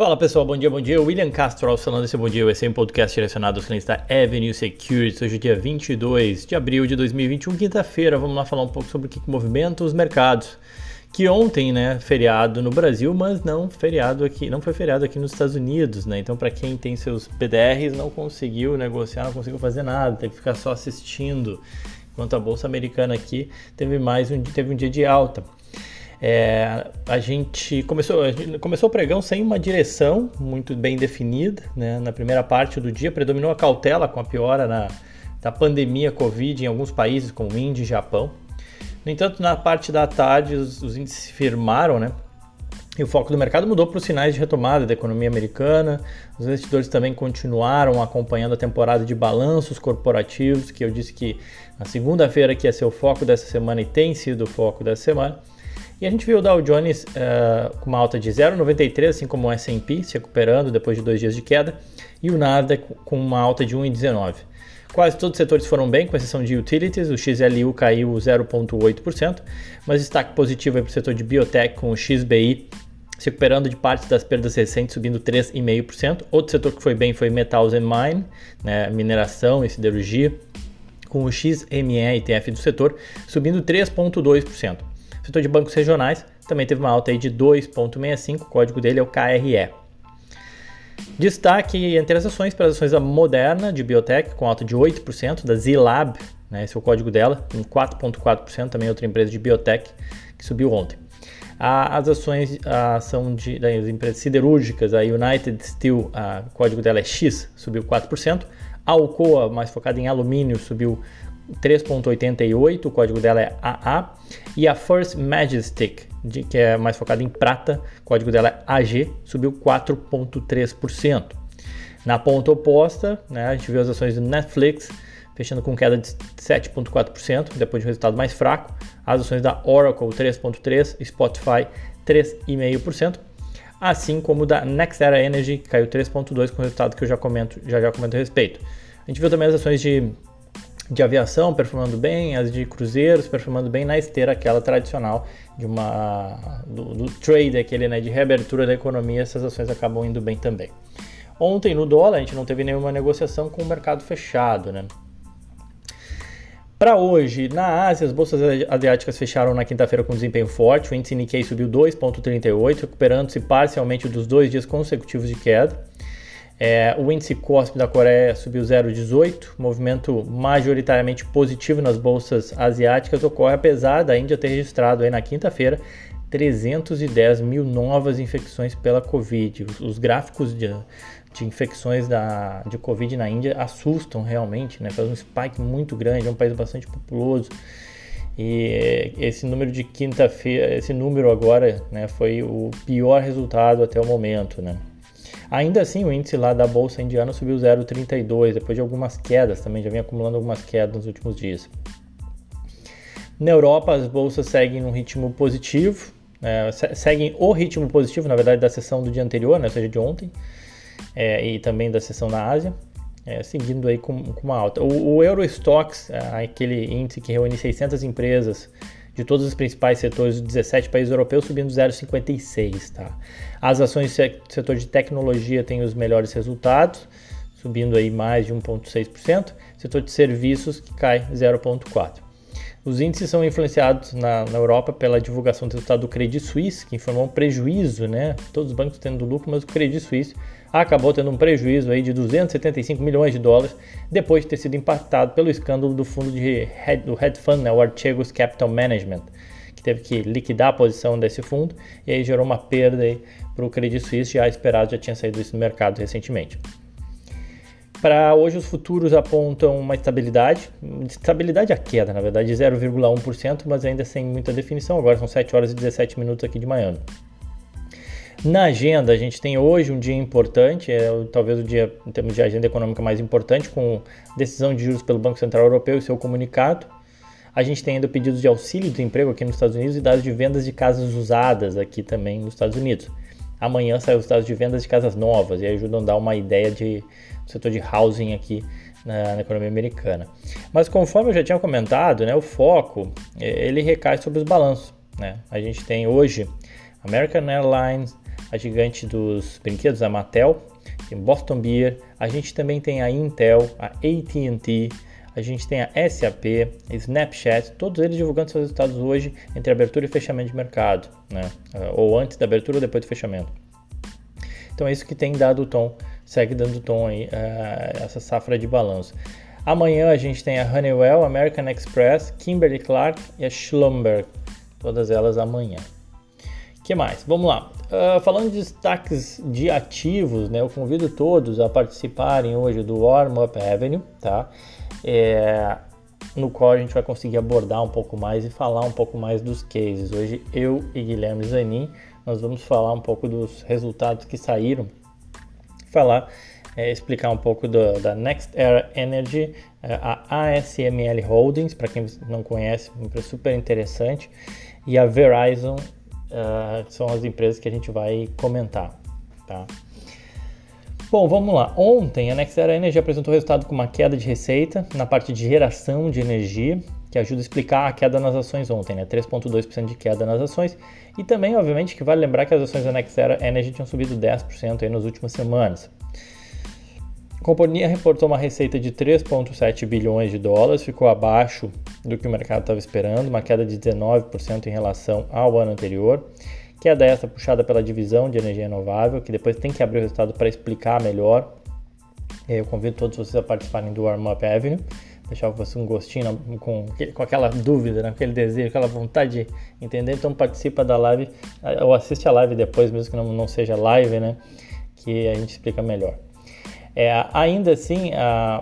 Fala pessoal, bom dia, bom dia. William Castro falando esse bom dia. É um podcast direcionado aos clientes da Avenue Securities. Hoje é dia 22 de abril de 2021, quinta-feira. Vamos lá falar um pouco sobre o que movimenta os mercados. Que ontem, né, feriado no Brasil, mas não feriado aqui, não foi feriado aqui nos Estados Unidos, né? Então, para quem tem seus PDRs, não conseguiu negociar, não conseguiu fazer nada, teve que ficar só assistindo. Enquanto a bolsa americana aqui teve mais um, teve um dia de alta. É, a gente começou, a gente começou o pregão sem uma direção muito bem definida. Né? Na primeira parte do dia predominou a cautela com a piora na, da pandemia Covid em alguns países como Índia e Japão. No entanto, na parte da tarde os, os índices se firmaram, né? E o foco do mercado mudou para os sinais de retomada da economia americana. Os investidores também continuaram acompanhando a temporada de balanços corporativos, que eu disse que na segunda-feira que ia ser o foco dessa semana e tem sido o foco dessa semana. E a gente viu o Dow Jones uh, com uma alta de 0,93, assim como o S&P se recuperando depois de dois dias de queda, e o Nasdaq com uma alta de 1,19. Quase todos os setores foram bem, com exceção de utilities, o XLU caiu 0,8%, mas destaque positivo é para o setor de biotech, com o XBI se recuperando de parte das perdas recentes, subindo 3,5%. Outro setor que foi bem foi Metals and Mine, né, mineração e siderurgia, com o XME ETF do setor subindo 3,2% setor de bancos regionais também teve uma alta aí de 2,65, o código dele é o KRE. Destaque entre as ações para as ações da Moderna, de Biotech, com alta de 8%, da Zilab, né, esse é o código dela, em 4,4%, também outra empresa de Biotech, que subiu ontem. As ações a ação de, das empresas siderúrgicas, a United Steel, a, o código dela é X, subiu 4%. A Alcoa, mais focada em alumínio, subiu 3.88, o código dela é AA, e a First Majestic, de, que é mais focada em prata, o código dela é AG, subiu 4.3%. Na ponta oposta, né, a gente viu as ações do Netflix fechando com queda de 7.4%, depois de um resultado mais fraco. As ações da Oracle 3.3%, Spotify 3,5%, assim como da NextEra Energy, que caiu 3.2% com o resultado que eu já comento, já já comento a respeito. A gente viu também as ações de de aviação performando bem, as de cruzeiros performando bem na esteira aquela tradicional de uma do, do trade aquele né, de reabertura da economia, essas ações acabam indo bem também. Ontem no dólar a gente não teve nenhuma negociação com o mercado fechado, né? Para hoje, na Ásia, as bolsas asiáticas fecharam na quinta-feira com desempenho forte. O índice Nikkei subiu 2,38, recuperando-se parcialmente dos dois dias consecutivos de queda. É, o índice COSP da Coreia subiu 0,18, movimento majoritariamente positivo nas bolsas asiáticas ocorre apesar da Índia ter registrado aí na quinta-feira 310 mil novas infecções pela Covid. Os, os gráficos de, de, infecções da, de Covid na Índia assustam realmente, né? faz um spike muito grande, é um país bastante populoso. E esse número de quinta-feira, esse número agora né, foi o pior resultado até o momento. Né? Ainda assim, o índice lá da bolsa indiana subiu 0,32 depois de algumas quedas, também já vem acumulando algumas quedas nos últimos dias. Na Europa, as bolsas seguem num ritmo positivo, é, seguem o ritmo positivo, na verdade, da sessão do dia anterior, né, ou seja, de ontem, é, e também da sessão na Ásia, é, seguindo aí com, com, uma alta. O, o Eurostox, aquele índice que reúne 600 empresas de todos os principais setores dos 17 países europeus subindo 0,56. Tá? As ações do setor de tecnologia têm os melhores resultados, subindo aí mais de 1,6%. Setor de serviços que cai 0,4%. Os índices são influenciados na, na, Europa pela divulgação do resultado do Credit Suisse, que informou um prejuízo, né? Todos os bancos tendo lucro, mas o Credit Suisse acabou tendo um prejuízo aí de 275 milhões de dólares depois de ter sido impactado pelo escândalo do fundo de head, do fund, né, o Archegos Capital Management, que teve que liquidar a posição desse fundo e aí gerou uma perda para o Credit Suisse já esperado, já tinha saído isso no mercado recentemente. Para hoje os futuros apontam uma estabilidade, estabilidade a queda, na verdade, de 0,1%, mas ainda sem muita definição. Agora são 7 horas e 17 minutos aqui de manhã. Na agenda, a gente tem hoje um dia importante, é talvez o dia em termos de agenda econômica mais importante, com decisão de juros pelo Banco Central Europeu e seu comunicado. A gente tem ainda pedidos de auxílio de emprego aqui nos Estados Unidos e dados de vendas de casas usadas aqui também nos Estados Unidos. Amanhã saem os dados de vendas de casas novas e ajudam a dar uma ideia de, do setor de housing aqui na, na, economia americana. Mas conforme eu já tinha comentado, né, o foco ele recai sobre os balanços. Né? A gente tem hoje American Airlines, a gigante dos brinquedos, a Mattel, tem Boston Beer, a gente também tem a Intel, a AT&T, a gente tem a SAP, Snapchat, todos eles divulgando seus resultados hoje entre abertura e fechamento de mercado, né? ou antes da abertura ou depois do fechamento. Então é isso que tem dado o tom, segue dando tom aí, uh, essa safra de balanço. Amanhã a gente tem a Honeywell, American Express, Kimberly Clark e a Schlumberg, todas elas amanhã. que mais? Vamos lá. Uh, falando de destaques de ativos, né, eu convido todos a participarem hoje do Warm Up Avenue, tá? É, no qual a gente vai conseguir abordar um pouco mais e falar um pouco mais dos cases. Hoje eu e Guilherme Zanin, nós vamos falar um pouco dos resultados que saíram, falar, é, explicar um pouco do, da Next Era Energy, é, a ASML Holdings, para quem não conhece, uma empresa super interessante, e a Verizon uh, são as empresas que a gente vai comentar. Tá? Bom, vamos lá. Ontem a Nexera Energy apresentou resultado com uma queda de receita na parte de geração de energia, que ajuda a explicar a queda nas ações ontem, né? 3,2% de queda nas ações. E também, obviamente, que vale lembrar que as ações da Nexera Energy tinham subido 10% aí nas últimas semanas. A companhia reportou uma receita de 3,7 bilhões de dólares, ficou abaixo do que o mercado estava esperando, uma queda de 19% em relação ao ano anterior. Queda essa puxada pela divisão de energia renovável, que depois tem que abrir o resultado para explicar melhor. Eu convido todos vocês a participarem do Warm Up Avenue, deixar você um gostinho com, com aquela dúvida, né? aquele desejo, aquela vontade de entender. Então participa da live, ou assiste a live depois, mesmo que não, não seja live, né? Que a gente explica melhor. É, ainda assim, a,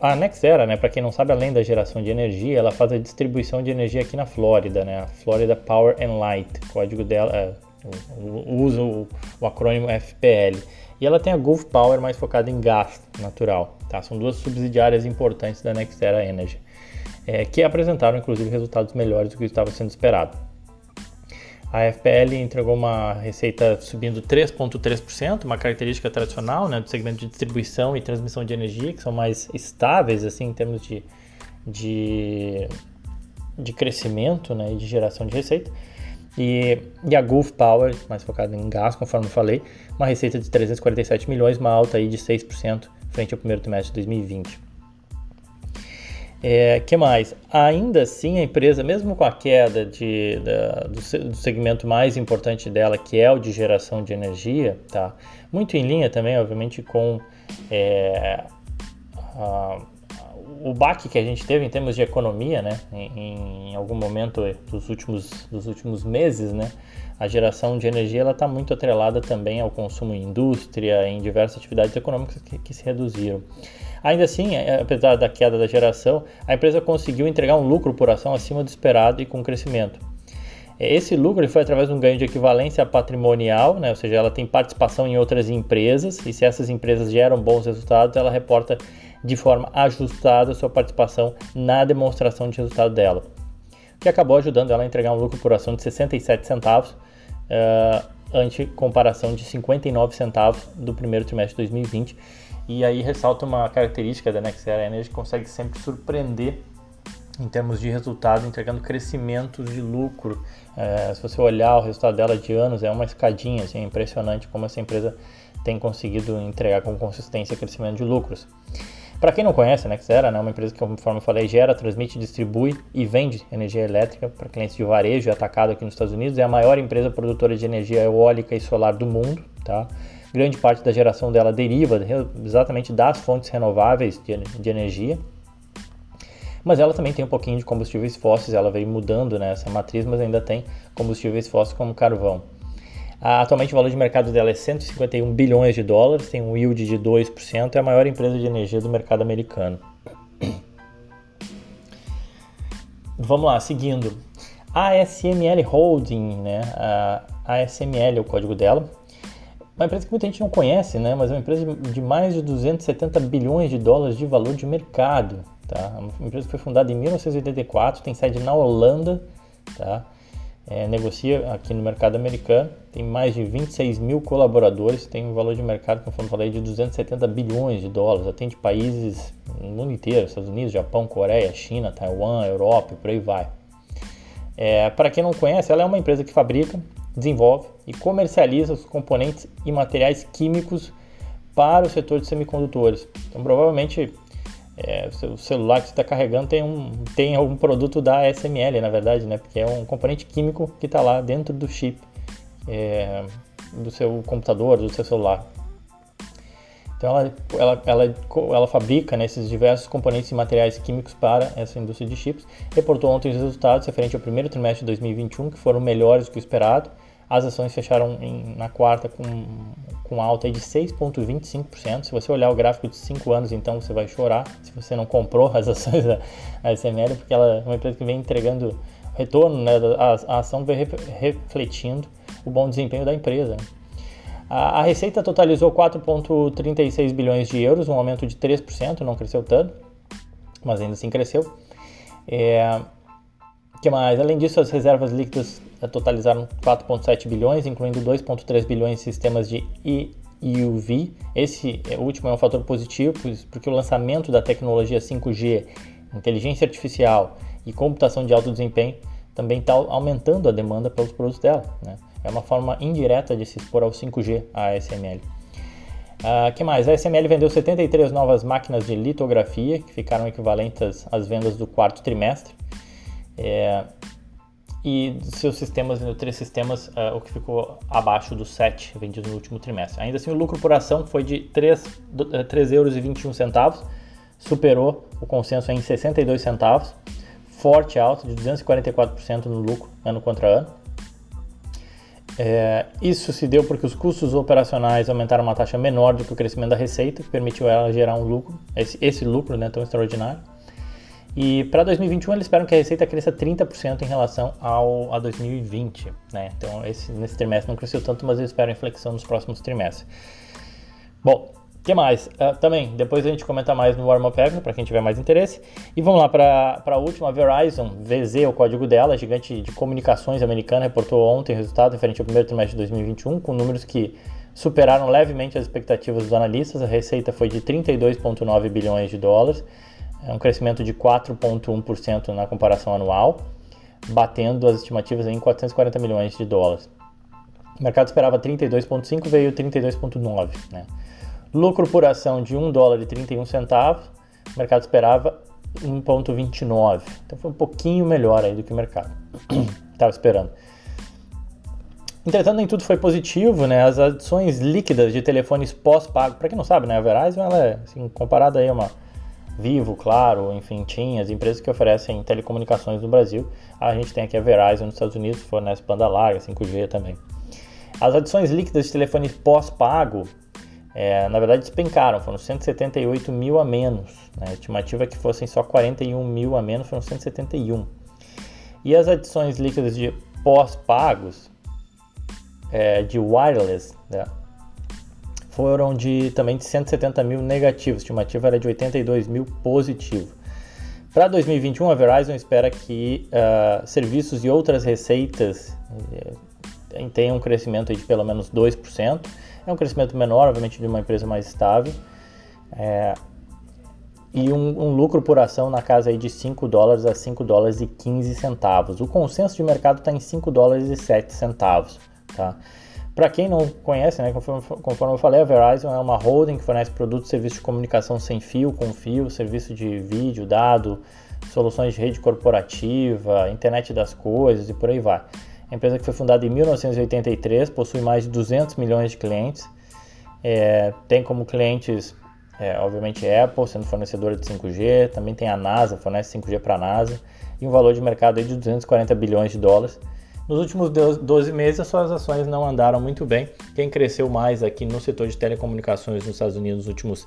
a, a Nexera, né, para quem não sabe, além da geração de energia, ela faz a distribuição de energia aqui na Flórida, né, a Florida Power and Light, código dela, é, usa o, o, acrônimo FPL. E ela tem a Gulf Power mais focada em gás natural, tá? São duas subsidiárias importantes da Nexera Energy, é, que apresentaram inclusive resultados melhores do que estava sendo esperado. A FPL entregou uma receita subindo 3,3%, uma característica tradicional né, do segmento de distribuição e transmissão de energia, que são mais estáveis assim, em termos de, de, de crescimento né, e de geração de receita. E, e a Gulf Power, mais focada em gás, conforme falei, uma receita de 347 milhões, uma alta aí de 6% frente ao primeiro trimestre de 2020. É, que mais? Ainda assim, a empresa, mesmo com a queda de, da, do, do, segmento mais importante dela, que é o de geração de energia, tá? muito em linha também, obviamente, com é, a, o baque que a gente teve em termos de economia, né? em, em algum momento dos últimos, dos últimos meses, né? a geração de energia está muito atrelada também ao consumo em indústria, em diversas atividades econômicas que, que se reduziram. Ainda assim, é, apesar da queda da geração, a empresa conseguiu entregar um lucro por ação acima do esperado e com crescimento. Esse lucro foi através de um ganho de equivalência patrimonial, né? ou seja, ela tem participação em outras empresas e se essas empresas geram bons resultados, ela reporta de forma ajustada sua participação na demonstração de resultado dela, que acabou ajudando ela a entregar um lucro por ação de 67 centavos, uh, ante comparação de 59 centavos do primeiro trimestre de 2020 e aí ressalta uma característica da Nexera Energy que consegue sempre surpreender em termos de resultado, entregando crescimentos de lucro. É, se você olhar o resultado dela de anos, é uma escadinha, assim, é impressionante como essa empresa tem conseguido entregar com consistência crescimento de lucros. Para quem não conhece, a Nexera é uma empresa que, conforme eu falei, gera, transmite, distribui e vende energia elétrica para clientes de varejo e atacado aqui nos Estados Unidos. É a maior empresa produtora de energia eólica e solar do mundo, tá? grande parte da geração dela deriva exatamente das fontes renováveis de, de energia. Mas ela também tem um pouquinho de combustíveis fósseis, ela veio mudando né, matriz, mas ainda tem combustíveis fósseis como carvão. Atualmente o valor de mercado dela é 151 bilhões de dólares, tem um yield de 2%, é a maior empresa de energia do mercado americano. Vamos lá, seguindo. A ASML Holding, né? A ASML é o código dela, uma empresa que muita gente não conhece, né? Mas é uma empresa de mais de 270 bilhões de dólares de valor de mercado, tá? É uma empresa que foi fundada em 1984, tem sede na Holanda, tá? É, negocia aqui no mercado americano, tem mais de 26 mil colaboradores, tem um valor de mercado, eu falei, de 270 bilhões de dólares, atende países no mundo inteiro, Estados Unidos, Japão, Coreia, China, Taiwan, Europa e por aí vai. É, Para quem não conhece, ela é uma empresa que fabrica desenvolve e comercializa os componentes e materiais químicos para o setor de semicondutores. Então, provavelmente, é, o celular que você está carregando tem, um, tem algum produto da SML, na verdade, né? Porque é um componente químico que está lá dentro do chip é, do seu computador, do seu celular. Então, ela, ela, ela, ela fabrica né, esses diversos componentes e materiais químicos para essa indústria de chips. Reportou ontem os resultados referente ao primeiro trimestre de 2021, que foram melhores do que o esperado. As ações fecharam em, na quarta com, com alta de 6,25%. Se você olhar o gráfico de 5 anos, então você vai chorar se você não comprou as ações da SML, porque ela é uma empresa que vem entregando retorno, né, a, a ação vem refletindo o bom desempenho da empresa. A, a, receita totalizou 4,36 bilhões de euros, um aumento de 3%, não cresceu tanto, mas ainda assim cresceu. É, que mais? Além disso, as reservas líquidas totalizaram 4,7 bilhões, incluindo 2,3 bilhões em sistemas de EUV. Esse último é um fator positivo, porque o lançamento da tecnologia 5G, inteligência artificial e computação de alto desempenho também está aumentando a demanda pelos produtos dela. Né? É uma forma indireta de se expor ao 5G, a ASML. O uh, ah, que mais? A ASML vendeu 73 novas máquinas de litografia, que ficaram equivalentes às vendas do quarto trimestre. É, e seus sistemas, três sistemas, uh, o que ficou abaixo dos 7 vendidos no último trimestre. Ainda assim, o lucro por ação foi de 3,21 eh, euros, superou o consenso em 62 centavos, forte alta de 244% no lucro ano contra ano. É, isso se deu porque os custos operacionais aumentaram uma taxa menor do que o crescimento da receita, que permitiu ela gerar um lucro, esse, esse lucro né, tão extraordinário. E para 2021 eles esperam que a receita cresça 30% em relação ao a 2020. Né? Então esse, nesse trimestre não cresceu tanto, mas eles esperam inflexão nos próximos trimestres. Bom, o que mais? Uh, também, depois a gente comenta mais no Warm Up para quem tiver mais interesse. E vamos lá para a última, Verizon, VZ, o código dela, gigante de comunicações americana, reportou ontem resultado referente ao primeiro trimestre de 2021, com números que superaram levemente as expectativas dos analistas. A receita foi de 32,9 bilhões de dólares, é um crescimento de 4,1% na comparação anual, batendo as estimativas em 440 milhões de dólares. O mercado esperava 32,5, veio 32,9, né? Lucro por ação de 1 dólar e 31 centavos, o mercado esperava 1,29. Então foi um pouquinho melhor aí do que o mercado estava esperando. Entretanto, nem tudo foi positivo, né? As adições líquidas de telefones pós-pago, para quem não sabe, né? A Verizon, ela é, assim, comparada aí a uma Vivo, Claro, enfim, TIM, as empresas que oferecem telecomunicações no Brasil. A gente tem aqui a Verizon nos Estados Unidos, fornece banda larga, 5G também. As adições líquidas de telefones pós-pago é, na verdade despencaram, foram 178 mil a menos. Né? A estimativa é que fossem só 41 mil a menos, foram 171. E as adições líquidas de pós-pagos é, de wireless né? Foram de também de 170 mil negativos, a estimativa era de 82 mil positivo. Para 2021, a Verizon espera que uh, serviços e outras receitas uh, tenham um crescimento de pelo menos 2%. É um crescimento menor, obviamente, de uma empresa mais estável. É, e um, um, lucro por ação na casa aí de 5 dólares a 5 dólares e 15 centavos. O consenso de mercado está em 5 dólares e 7 centavos. Tá? Para quem não conhece, né, conforme, conforme, eu falei, a Verizon é uma holding que fornece produtos e serviços de comunicação sem fio, com fio, serviço de vídeo, dado, soluções de rede corporativa, internet das coisas e por aí vai. A empresa que foi fundada em 1983, possui mais de 200 milhões de clientes. É, tem como clientes, é, obviamente, Apple, sendo fornecedora de 5G. Também tem a NASA, fornece 5G para a NASA. E um valor de mercado de 240 bilhões de dólares. Nos últimos 12 meses, as suas ações não andaram muito bem. Quem cresceu mais aqui no setor de telecomunicações nos Estados Unidos nos últimos,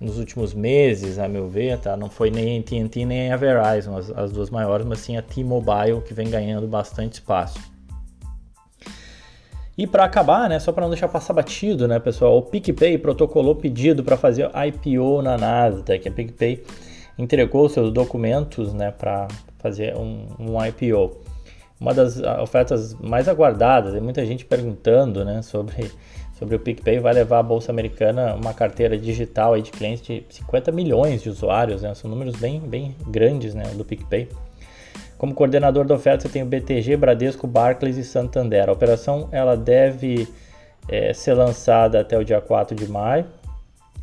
nos últimos meses, a meu ver, tá? não foi nem a AT&T nem a Verizon, as, as duas maiores, mas sim a T-Mobile, que vem ganhando bastante espaço. E para acabar, né, só para não deixar passar batido, né, pessoal, o PicPay protocolou pedido para fazer IPO na Nasdaq. A PicPay entregou seus documentos, né, para fazer um, um, IPO. Uma das ofertas mais aguardadas, e muita gente perguntando, né, sobre sobre o PicPay vai levar a bolsa americana uma carteira digital aí de clientes de 50 milhões de usuários, né? São números bem bem grandes, né, do PicPay. Como coordenador da oferta, eu tenho BTG, Bradesco, Barclays e Santander. A operação ela deve é, ser lançada até o dia 4 de maio,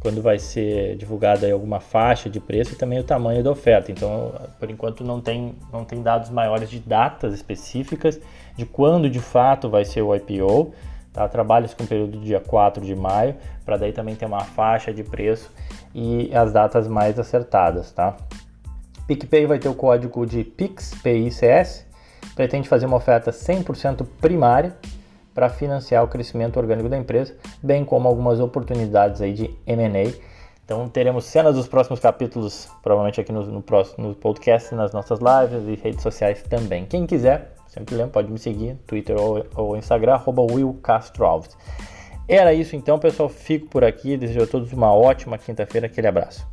quando vai ser divulgada alguma faixa de preço e também o tamanho da oferta. Então, por enquanto, não tem, não tem dados maiores de datas específicas de quando de fato vai ser o IPO. Tá? Trabalha-se com o período do dia 4 de maio, para daí também ter uma faixa de preço e as datas mais acertadas. Tá? PicPay vai ter o código de PIXPICS, pretende fazer uma oferta 100% primária para financiar o crescimento orgânico da empresa, bem como algumas oportunidades aí de M&A. Então teremos cenas dos próximos capítulos, provavelmente aqui no, no, próximo, no podcast, nas nossas lives e redes sociais também. Quem quiser, sempre lembra, pode me seguir, Twitter ou, ou Instagram, arroba Will Castro Alves. Era isso então, pessoal. Fico por aqui. Desejo a todos uma ótima quinta-feira. Aquele abraço.